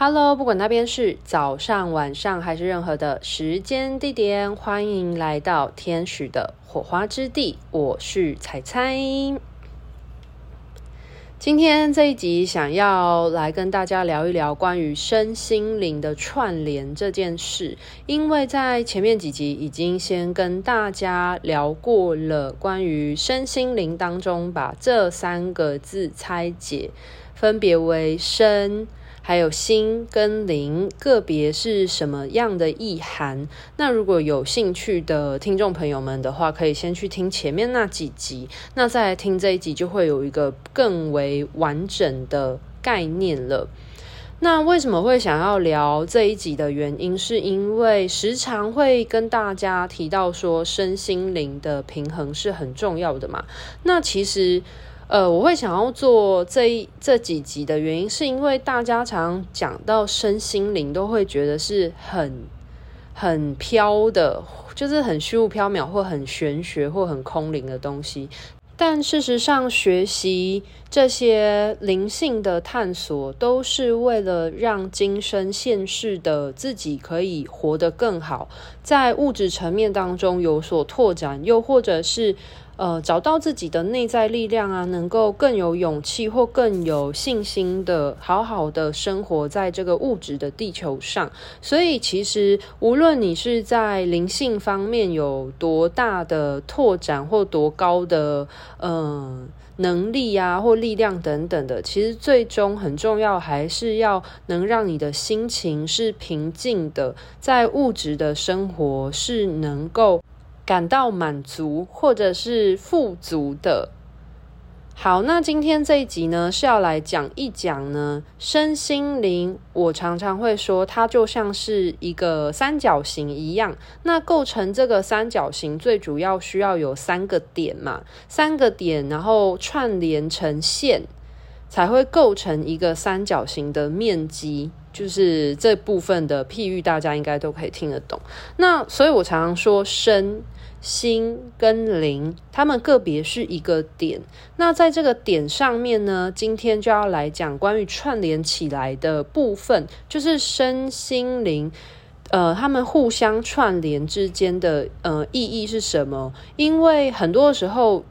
Hello，不管那边是早上、晚上还是任何的时间地点，欢迎来到天使的火花之地。我是彩彩。今天这一集想要来跟大家聊一聊关于身心灵的串联这件事，因为在前面几集已经先跟大家聊过了关于身心灵当中把这三个字拆解，分别为身。还有心跟灵个别是什么样的意涵？那如果有兴趣的听众朋友们的话，可以先去听前面那几集，那再来听这一集就会有一个更为完整的概念了。那为什么会想要聊这一集的原因，是因为时常会跟大家提到说，身心灵的平衡是很重要的嘛。那其实。呃，我会想要做这一这几集的原因，是因为大家常常讲到身心灵，都会觉得是很很飘的，就是很虚无缥缈，或很玄学，或很空灵的东西。但事实上，学习这些灵性的探索，都是为了让今生现世的自己可以活得更好，在物质层面当中有所拓展，又或者是。呃，找到自己的内在力量啊，能够更有勇气或更有信心的，好好的生活在这个物质的地球上。所以，其实无论你是在灵性方面有多大的拓展或多高的嗯、呃、能力啊，或力量等等的，其实最终很重要，还是要能让你的心情是平静的，在物质的生活是能够。感到满足或者是富足的。好，那今天这一集呢，是要来讲一讲呢，身心灵。我常常会说，它就像是一个三角形一样。那构成这个三角形，最主要需要有三个点嘛，三个点，然后串联成线，才会构成一个三角形的面积。就是这部分的譬喻，大家应该都可以听得懂。那所以我常常说身。心跟灵，他们个别是一个点。那在这个点上面呢，今天就要来讲关于串联起来的部分，就是身心灵，呃，他们互相串联之间的呃意义是什么？因为很多时候。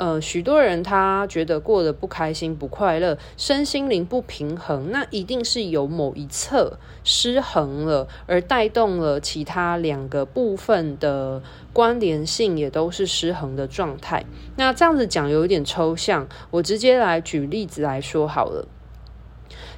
呃，许多人他觉得过得不开心、不快乐，身心灵不平衡，那一定是有某一侧失衡了，而带动了其他两个部分的关联性也都是失衡的状态。那这样子讲有一点抽象，我直接来举例子来说好了，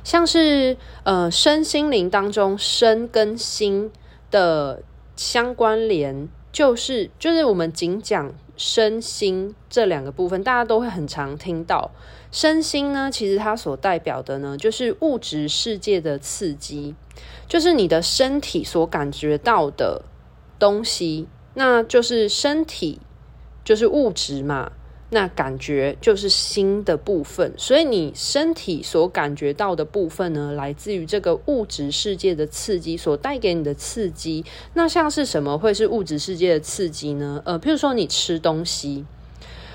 像是呃身心灵当中身跟心的相关联，就是就是我们仅讲。身心这两个部分，大家都会很常听到。身心呢，其实它所代表的呢，就是物质世界的刺激，就是你的身体所感觉到的东西，那就是身体，就是物质嘛。那感觉就是心的部分，所以你身体所感觉到的部分呢，来自于这个物质世界的刺激所带给你的刺激。那像是什么会是物质世界的刺激呢？呃，譬如说你吃东西。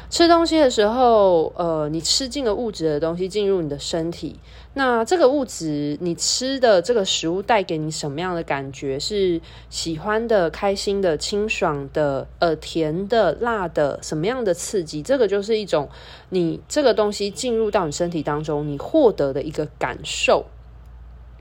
吃东西的时候，呃，你吃进了物质的东西进入你的身体，那这个物质，你吃的这个食物带给你什么样的感觉？是喜欢的、开心的、清爽的、呃，甜的、辣的，什么样的刺激？这个就是一种你这个东西进入到你身体当中，你获得的一个感受。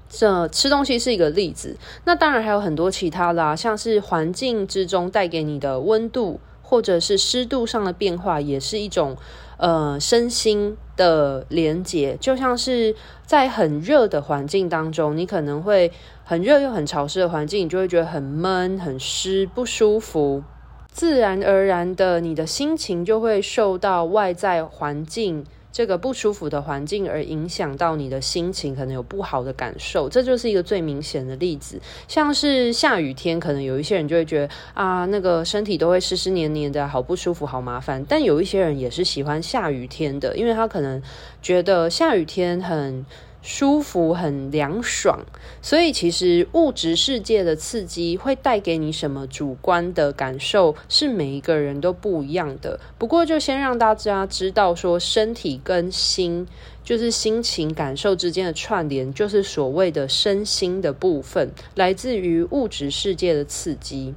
这吃东西是一个例子，那当然还有很多其他的，像是环境之中带给你的温度。或者是湿度上的变化，也是一种呃身心的连接。就像是在很热的环境当中，你可能会很热又很潮湿的环境，你就会觉得很闷、很湿、不舒服。自然而然的，你的心情就会受到外在环境。这个不舒服的环境而影响到你的心情，可能有不好的感受，这就是一个最明显的例子。像是下雨天，可能有一些人就会觉得啊，那个身体都会湿湿黏黏的，好不舒服，好麻烦。但有一些人也是喜欢下雨天的，因为他可能觉得下雨天很舒服、很凉爽，所以其实物质世界的刺激会带给你什么主观的感受，是每一个人都不一样的。不过，就先让大家知道，说身体跟心，就是心情感受之间的串联，就是所谓的身心的部分，来自于物质世界的刺激。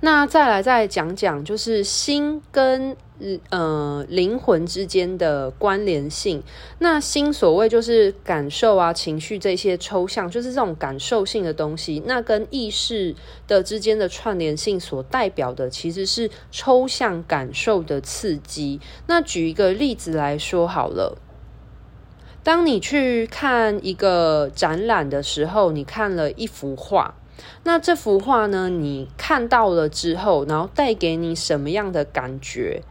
那再来再讲讲，就是心跟呃灵魂之间的关联性。那心所谓就是感受啊、情绪这些抽象，就是这种感受性的东西。那跟意识的之间的串联性所代表的，其实是抽象感受的刺激。那举一个例子来说好了，当你去看一个展览的时候，你看了一幅画。那这幅画呢，你看到了之后，然后带给你什么样的感觉？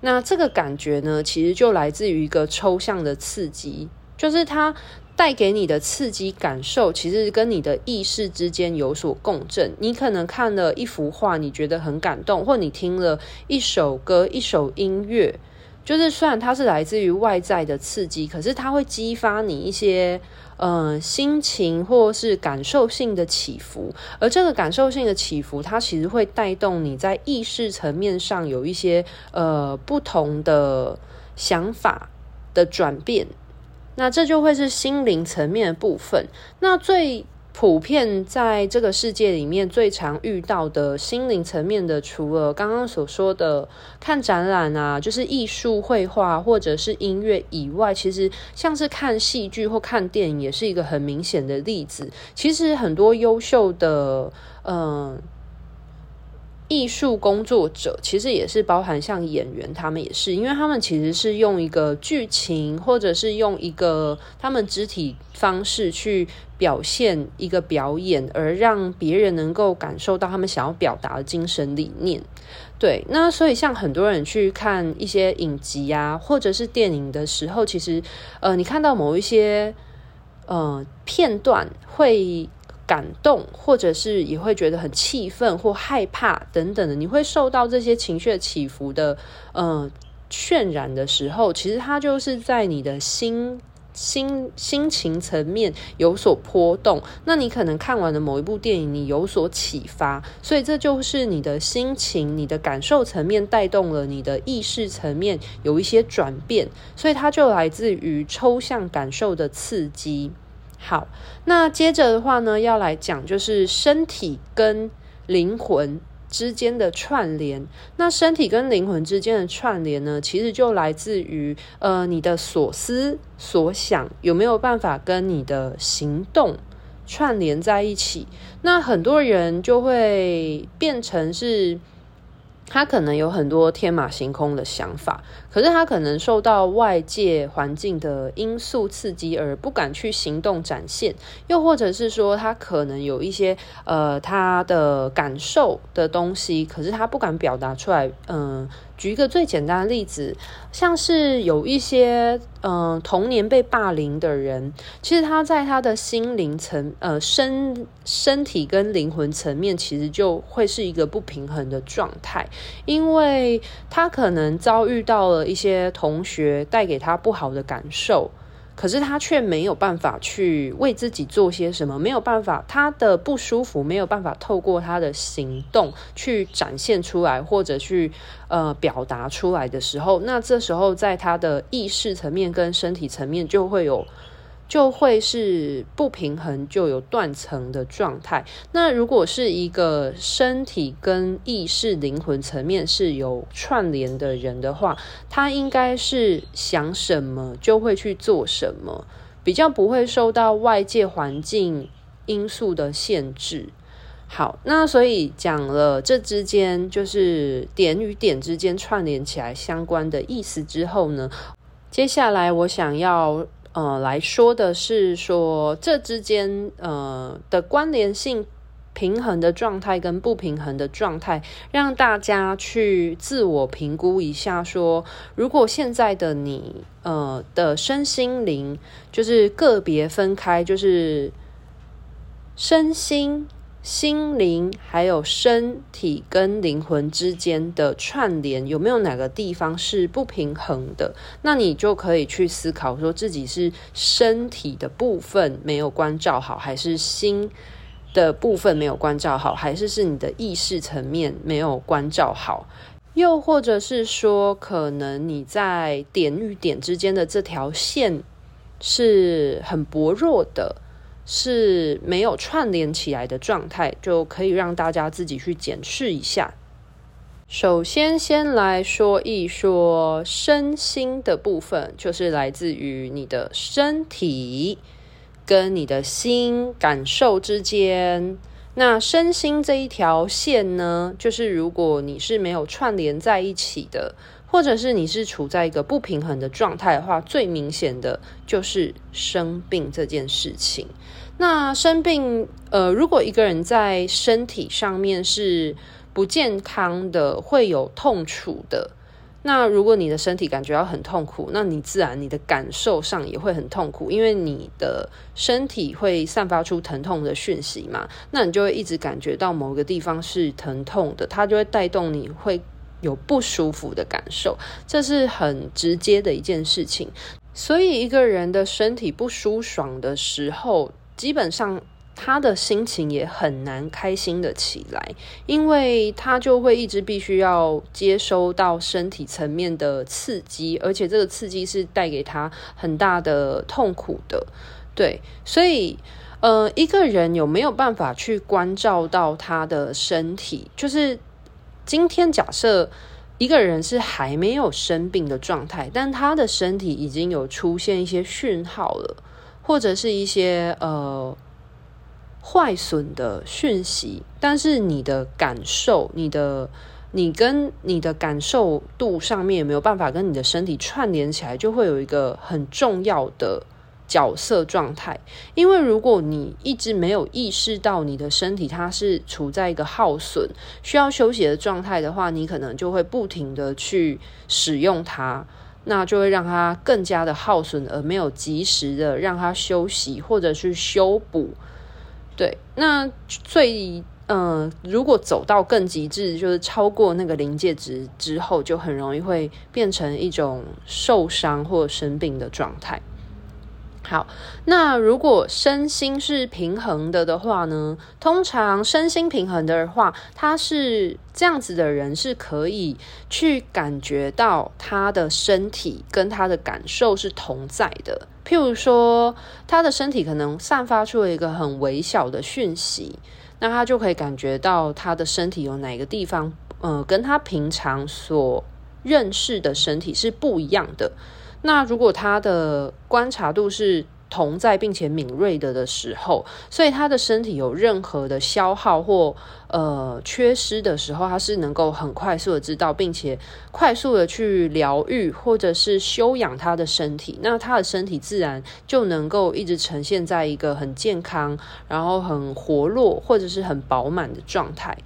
那这个感觉呢，其实就来自于一个抽象的刺激，就是它带给你的刺激感受，其实跟你的意识之间有所共振。你可能看了一幅画，你觉得很感动，或你听了一首歌、一首音乐，就是虽然它是来自于外在的刺激，可是它会激发你一些。呃，心情或是感受性的起伏，而这个感受性的起伏，它其实会带动你在意识层面上有一些呃不同的想法的转变，那这就会是心灵层面的部分。那最普遍在这个世界里面最常遇到的心灵层面的，除了刚刚所说的看展览啊，就是艺术、绘画或者是音乐以外，其实像是看戏剧或看电影，也是一个很明显的例子。其实很多优秀的，嗯、艺术工作者其实也是包含像演员，他们也是，因为他们其实是用一个剧情，或者是用一个他们肢体方式去表现一个表演，而让别人能够感受到他们想要表达的精神理念。对，那所以像很多人去看一些影集啊，或者是电影的时候，其实呃，你看到某一些呃片段会。感动，或者是也会觉得很气愤或害怕等等的，你会受到这些情绪起伏的呃渲染的时候，其实它就是在你的心心心情层面有所波动。那你可能看完了某一部电影，你有所启发，所以这就是你的心情、你的感受层面带动了你的意识层面有一些转变，所以它就来自于抽象感受的刺激。好，那接着的话呢，要来讲就是身体跟灵魂之间的串联。那身体跟灵魂之间的串联呢，其实就来自于呃你的所思所想有没有办法跟你的行动串联在一起。那很多人就会变成是。他可能有很多天马行空的想法，可是他可能受到外界环境的因素刺激而不敢去行动展现，又或者是说他可能有一些呃他的感受的东西，可是他不敢表达出来，嗯、举一个最简单的例子，像是有一些嗯、童年被霸凌的人，其实他在他的心灵层呃身身体跟灵魂层面，其实就会是一个不平衡的状态，因为他可能遭遇到了一些同学带给他不好的感受。可是他却没有办法去为自己做些什么，没有办法，他的不舒服没有办法透过他的行动去展现出来，或者去呃表达出来的时候，那这时候在他的意识层面跟身体层面就会有。就会是不平衡，就有断层的状态。那如果是一个身体跟意识、灵魂层面是有串联的人的话，他应该是想什么就会去做什么，比较不会受到外界环境因素的限制。好，那所以讲了这之间就是点与点之间串联起来相关的意思之后呢，接下来我想要。呃，来说的是说这之间呃的关联性、平衡的状态跟不平衡的状态，让大家去自我评估一下说，如果现在的你呃的身心灵就是个别分开，就是身心心灵还有身体跟灵魂之间的串联，有没有哪个地方是不平衡的？那你就可以去思考，说自己是身体的部分没有关照好，还是心的部分没有关照好，还是是你的意识层面没有关照好？又或者是说，可能你在点与点之间的这条线是很薄弱的。是没有串联起来的状态，就可以让大家自己去检视一下。首先，先来说一说身心的部分，就是来自于你的身体跟你的心感受之间。那身心这一条线呢，就是如果你是没有串联在一起的。或者是你是处在一个不平衡的状态的话，最明显的就是生病这件事情。那生病，呃，如果一个人在身体上面是不健康的，会有痛楚的。那如果你的身体感觉到很痛苦，那你自然你的感受上也会很痛苦，因为你的身体会散发出疼痛的讯息嘛。那你就会一直感觉到某个地方是疼痛的，它就会带动你会。有不舒服的感受，这是很直接的一件事情。所以，一个人的身体不舒爽的时候，基本上他的心情也很难开心的起来，因为他就会一直必须要接收到身体层面的刺激，而且这个刺激是带给他很大的痛苦的。对，所以，呃，一个人有没有办法去关照到他的身体，就是。今天假设一个人是还没有生病的状态，但他的身体已经有出现一些讯号了，或者是一些呃坏损的讯息，但是你的感受、你的你跟你的感受度上面也没有办法跟你的身体串联起来，就会有一个很重要的。角色状态，因为如果你一直没有意识到你的身体它是处在一个耗损、需要休息的状态的话，你可能就会不停的去使用它，那就会让它更加的耗损，而没有及时的让它休息或者去修补。对，那最嗯、如果走到更极致，就是超过那个临界值之后，就很容易会变成一种受伤或生病的状态。好，那如果身心是平衡的的话呢？通常身心平衡的话，他是这样子的人，是可以去感觉到他的身体跟他的感受是同在的。譬如说，他的身体可能散发出了一个很微小的讯息，那他就可以感觉到他的身体有哪个地方，呃，跟他平常所认识的身体是不一样的。那如果他的观察度是同在并且敏锐的的时候，所以他的身体有任何的消耗或呃缺失的时候，他是能够很快速的知道，并且快速的去疗愈或者是休养他的身体，那他的身体自然就能够一直呈现在一个很健康，然后很活络或者是很饱满的状态，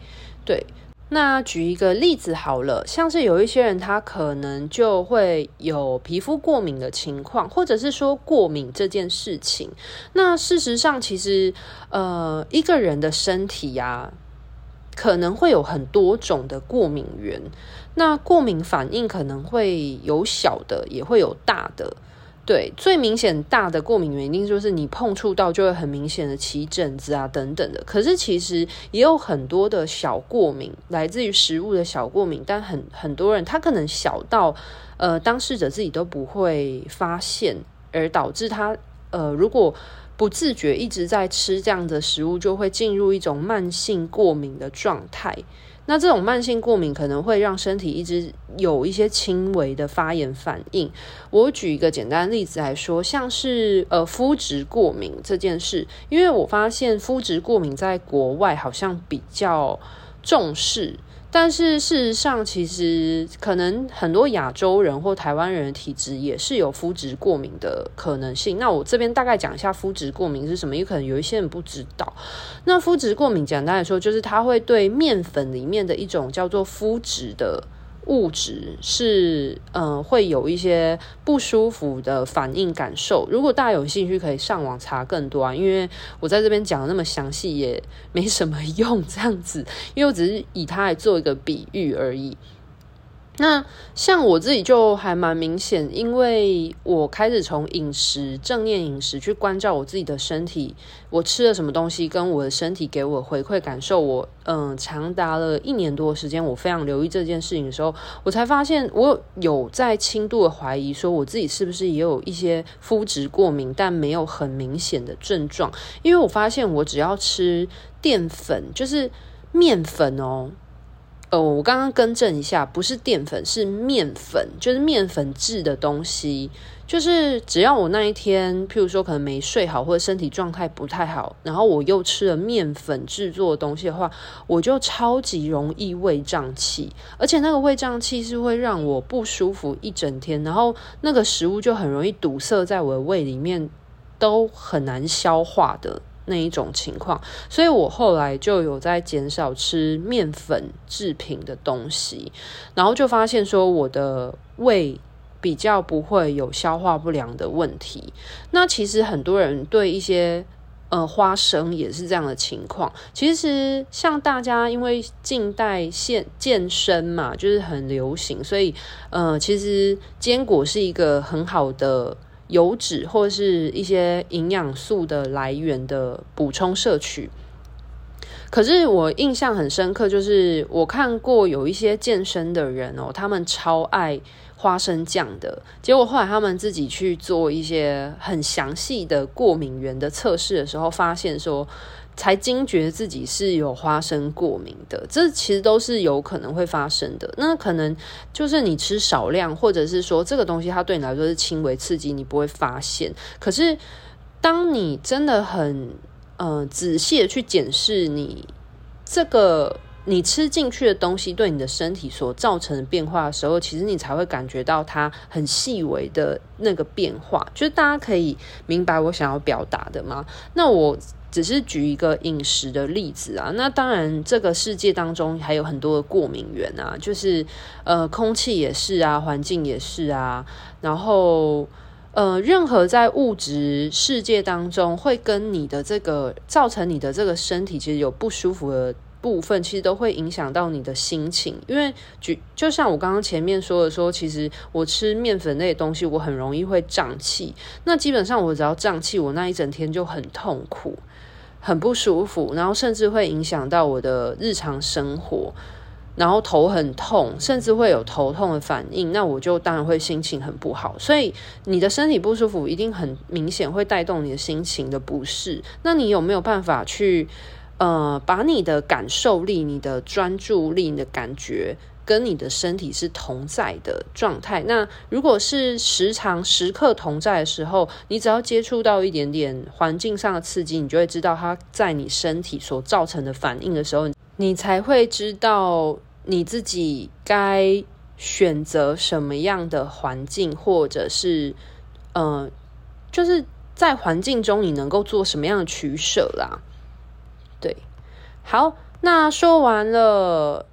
对。那举一个例子好了，像是有一些人他可能就会有皮肤过敏的情况，或者是说过敏这件事情。那事实上，其实呃，一个人的身体呀、可能会有很多种的过敏源。那过敏反应可能会有小的，也会有大的。对，最明显大的过敏原因就是你碰触到就会很明显的起疹子啊等等的。可是其实也有很多的小过敏，来自于食物的小过敏，但很很多人他可能小到呃当事者自己都不会发现，而导致他呃如果不自觉一直在吃这样的食物，就会进入一种慢性过敏的状态。那这种慢性过敏可能会让身体一直有一些轻微的发炎反应。我举一个简单的例子来说，像是呃肤质过敏这件事，因为我发现肤质过敏在国外好像比较重视。但是事实上，其实可能很多亚洲人或台湾人的体质也是有肤质过敏的可能性。那我这边大概讲一下肤质过敏是什么，也可能有一些人不知道。那肤质过敏简单来说，就是它会对面粉里面的一种叫做肤质的物质是，嗯、呃，会有一些不舒服的反应感受。如果大家有兴趣，可以上网查更多啊。因为我在这边讲的那么详细，也没什么用，这样子，因为我只是以它来做一个比喻而已。那像我自己就还蛮明显，因为我开始从饮食正念饮食去关照我自己的身体，我吃了什么东西，跟我的身体给我回馈感受，我嗯长达了一年多的时间，我非常留意这件事情的时候，我才发现我有在轻度的怀疑，说我自己是不是也有一些肤质过敏，但没有很明显的症状，因为我发现我只要吃淀粉，就是面粉哦。呃，我刚刚更正一下，不是淀粉，是面粉，就是面粉制的东西。就是只要我那一天，譬如说可能没睡好，或者身体状态不太好，然后我又吃了面粉制作的东西的话，我就超级容易胃胀气，而且那个胃胀气是会让我不舒服一整天，然后那个食物就很容易堵塞在我的胃里面，都很难消化的。那一种情况，所以我后来就有在减少吃面粉制品的东西，然后就发现说我的胃比较不会有消化不良的问题。那其实很多人对一些呃花生也是这样的情况。其实像大家因为近代健健身嘛，就是很流行，所以呃其实坚果是一个很好的。油脂或是一些营养素的来源的补充摄取，可是我印象很深刻，就是我看过有一些健身的人哦，他们超爱花生酱的，结果后来他们自己去做一些很详细的过敏源的测试的时候，发现说。才惊觉自己是有花生过敏的，这其实都是有可能会发生的。那可能就是你吃少量，或者是说这个东西它对你来说是轻微刺激，你不会发现。可是当你真的很呃仔细的去检视你这个你吃进去的东西对你的身体所造成的变化的时候，其实你才会感觉到它很细微的那个变化。就是大家可以明白我想要表达的吗？那我。只是举一个饮食的例子啊，那当然这个世界当中还有很多的过敏源啊，就是呃空气也是啊，环境也是啊，然后呃任何在物质世界当中会跟你的这个造成你的这个身体其实有不舒服的部分，其实都会影响到你的心情，因为举就像我刚刚前面说的说，其实我吃面粉类的东西，我很容易会胀气，那基本上我只要胀气，我那一整天就很痛苦。很不舒服，然后甚至会影响到我的日常生活，然后头很痛，甚至会有头痛的反应，那我就当然会心情很不好。所以你的身体不舒服，一定很明显会带动你的心情的不适。那你有没有办法去，呃，把你的感受力、你的专注力、你的感觉，跟你的身体是同在的状态。那如果是时常时刻同在的时候，你只要接触到一点点环境上的刺激，你就会知道它在你身体所造成的反应的时候，你才会知道你自己该选择什么样的环境，或者是呃，就是在环境中你能够做什么样的取舍啦。好，那说完了。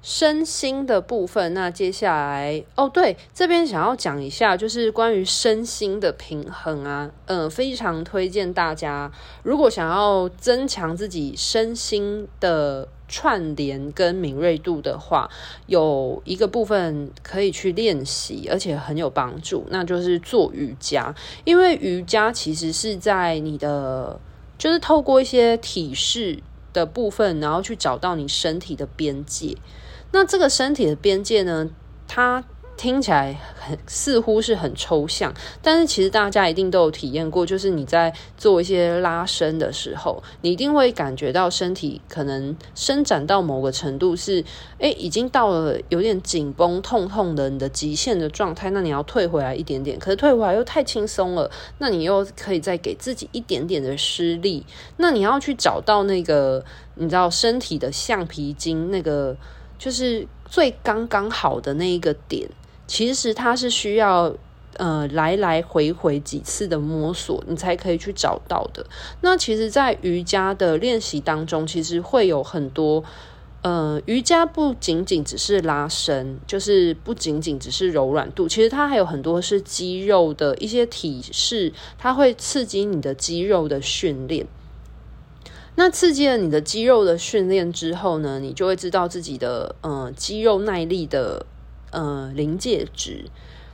身心的部分，那接下来哦，对，这边想要讲一下，就是关于身心的平衡啊，嗯、呃，非常推荐大家，如果想要增强自己身心的串联跟敏锐度的话，有一个部分可以去练习，而且很有帮助，那就是做瑜伽，因为瑜伽其实是在你的，就是透过一些体式的部分，然后去找到你身体的边界。那这个身体的边界呢，它听起来很似乎是很抽象，但是其实大家一定都有体验过，就是你在做一些拉伸的时候，你一定会感觉到身体可能伸展到某个程度是，诶，已经到了有点紧绷、痛痛的你的极限的状态，那你要退回来一点点，可是退回来又太轻松了，那你又可以再给自己一点点的施力，那你要去找到那个你知道身体的橡皮筋那个。就是最刚刚好的那一个点，其实它是需要呃来来回回几次的摸索，你才可以去找到的。那其实，在瑜伽的练习当中，其实会有很多呃，瑜伽不仅仅只是拉伸，就是不仅仅只是柔软度，其实它还有很多是肌肉的一些体式，它会刺激你的肌肉的训练。那刺激了你的肌肉的训练之后呢，你就会知道自己的呃肌肉耐力的呃临界值，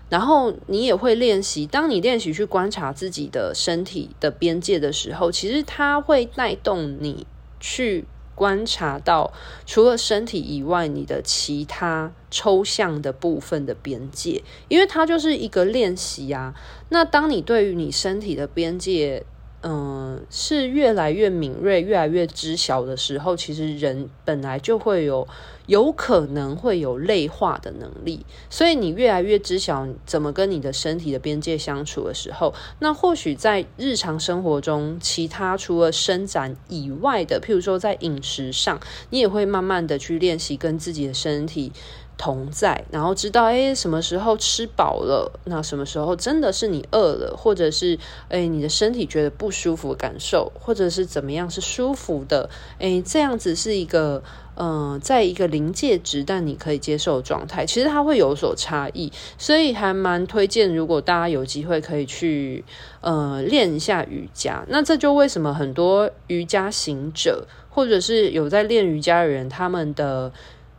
然后你也会练习。当你练习去观察自己的身体的边界的时候，其实它会带动你去观察到除了身体以外，你的其他抽象的部分的边界，因为它就是一个练习啊。那当你对于你身体的边界，嗯，是越来越敏锐、越来越知晓的时候，其实人本来就会有有可能会有内化的能力。所以你越来越知晓怎么跟你的身体的边界相处的时候，那或许在日常生活中，其他除了伸展以外的，譬如说在饮食上，你也会慢慢的去练习跟自己的身体。同在，然后知道诶，什么时候吃饱了，那什么时候真的是你饿了，或者是诶，你的身体觉得不舒服感受，或者是怎么样是舒服的，诶，这样子是一个、呃，在一个临界值，但你可以接受状态，其实它会有所差异，所以还蛮推荐，如果大家有机会可以去呃练一下瑜伽，那这就为什么很多瑜伽行者，或者是有在练瑜伽的人，他们的。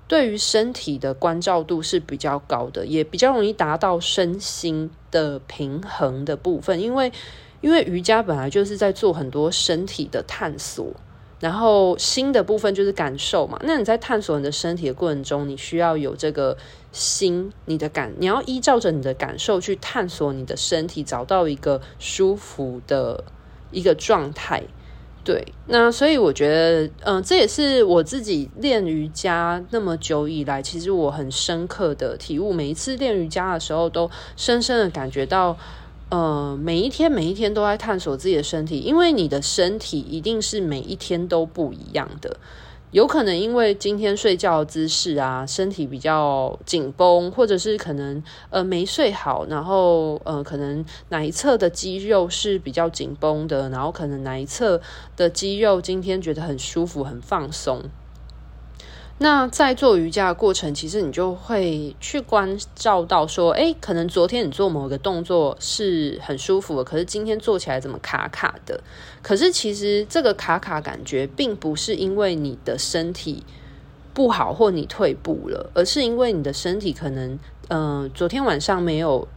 对于身体的关照度是比较高的，也比较容易达到身心的平衡的部分。因为，因为瑜伽本来就是在做很多身体的探索，然后心的部分就是感受嘛。那你在探索你的身体的过程中，你需要有这个心，你的感，你要依照着你的感受去探索你的身体，找到一个舒服的一个状态。对，那所以我觉得，嗯、呃，这也是我自己练瑜伽那么久以来，其实我很深刻的体悟。每一次练瑜伽的时候，都深深的感觉到，呃，每一天每一天都在探索自己的身体，因为你的身体一定是每一天都不一样的。有可能因为今天睡觉姿势啊，身体比较紧绷，或者是可能呃没睡好，然后呃可能哪一侧的肌肉是比较紧绷的，然后可能哪一侧的肌肉今天觉得很舒服、很放松。那在做瑜伽的过程，其实你就会去关照到说，哎，可能昨天你做某个动作是很舒服的，可是今天做起来怎么卡卡的？可是其实这个卡卡感觉，并不是因为你的身体不好或你退步了，而是因为你的身体可能，嗯、昨天晚上没有。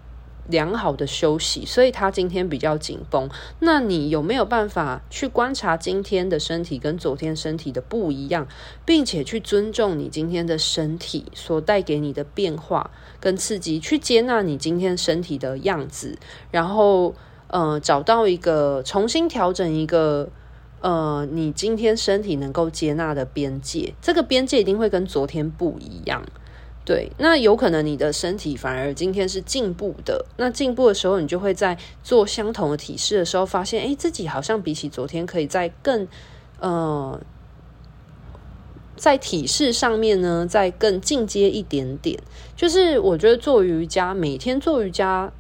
良好的休息，所以他今天比较紧绷。那你有没有办法去观察今天的身体跟昨天身体的不一样，并且去尊重你今天的身体所带给你的变化跟刺激，去接纳你今天身体的样子，然后呃找到一个重新调整一个呃你今天身体能够接纳的边界，这个边界一定会跟昨天不一样。对，那有可能你的身体反而今天是进步的。那进步的时候，你就会在做相同的体式的时候，发现，哎，自己好像比起昨天可以再更，呃，在体式上面呢，再更进阶一点点。就是我觉得做瑜伽，每天做瑜伽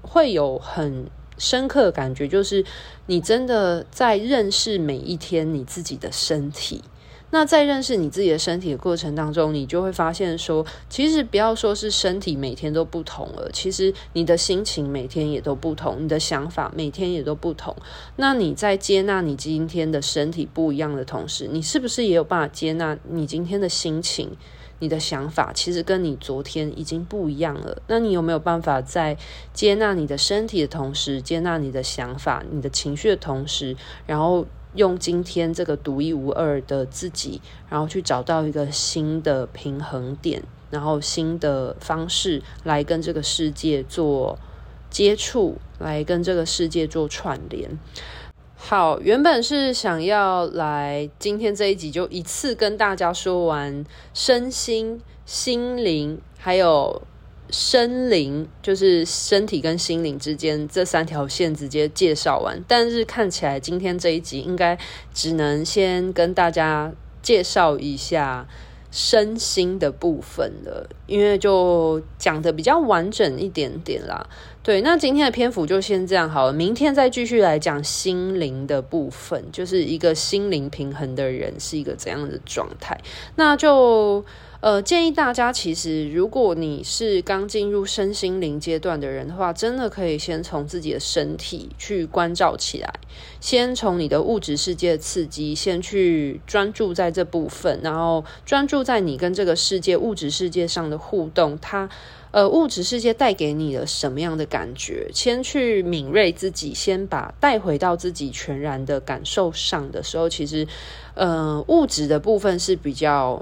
会有很深刻的感觉，就是你真的在认识每一天你自己的身体。那在认识你自己的身体的过程当中，你就会发现说，其实不要说是身体每天都不同了，其实你的心情每天也都不同，你的想法每天也都不同。那你在接纳你今天的身体不一样的同时，你是不是也有办法接纳你今天的心情、你的想法，其实跟你昨天已经不一样了？那你有没有办法在接纳你的身体的同时，接纳你的想法、你的情绪的同时，然后？用今天这个独一无二的自己，然后去找到一个新的平衡点，然后新的方式来跟这个世界做接触，来跟这个世界做串联。好，原本是想要来今天这一集就一次跟大家说完身心、心灵，还有。身灵就是身体跟心灵之间这三条线直接介绍完，但是看起来今天这一集应该只能先跟大家介绍一下身心的部分了，因为就讲得比较完整一点点啦。对，那今天的篇幅就先这样好了，明天再继续来讲心灵的部分，就是一个心灵平衡的人是一个怎样的状态。那就呃建议大家，其实如果你是刚进入身心灵阶段的人的话，真的可以先从自己的身体去关照起来，先从你的物质世界刺激，先去专注在这部分，然后专注在你跟这个世界物质世界上的互动，它。呃，物质世界带给你的什么样的感觉？先去敏锐自己，先把带回到自己全然的感受上的时候，其实，呃，物质的部分是比较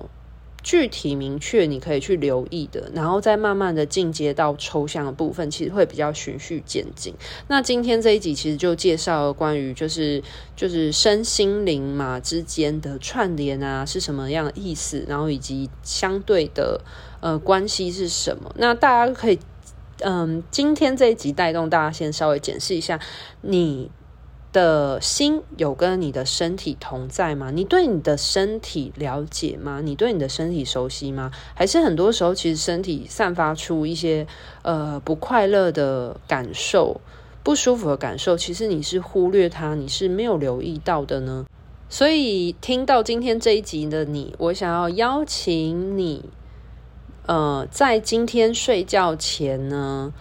具体明确，你可以去留意的，然后再慢慢的进阶到抽象的部分，其实会比较循序渐进。那今天这一集其实就介绍了关于就是就是身心灵嘛之间的串联啊是什么样的意思，然后以及相对的。呃，关系是什么？那大家可以，嗯，今天这一集带动大家先稍微检视一下，你的心有跟你的身体同在吗？你对你的身体了解吗？你对你的身体熟悉吗？还是很多时候其实身体散发出一些呃不快乐的感受、不舒服的感受，其实你是忽略它，你是没有留意到的呢？所以听到今天这一集的你，我想要邀请你。呃，在今天睡觉前呢，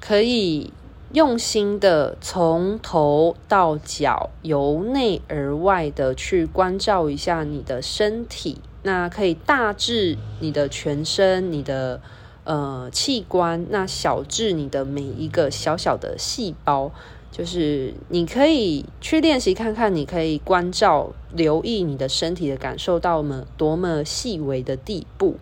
可以用心的从头到脚，由内而外的去关照一下你的身体。那可以大至你的全身，你的呃器官；那小至你的每一个小小的细胞，就是你可以去练习看看，你可以关照、留意你的身体的感受到么多么细微的地步。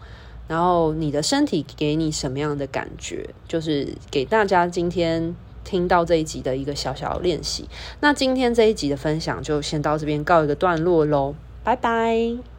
然后你的身体给你什么样的感觉？就是给大家今天听到这一集的一个小小练习。那今天这一集的分享就先到这边告一个段落喽，拜拜。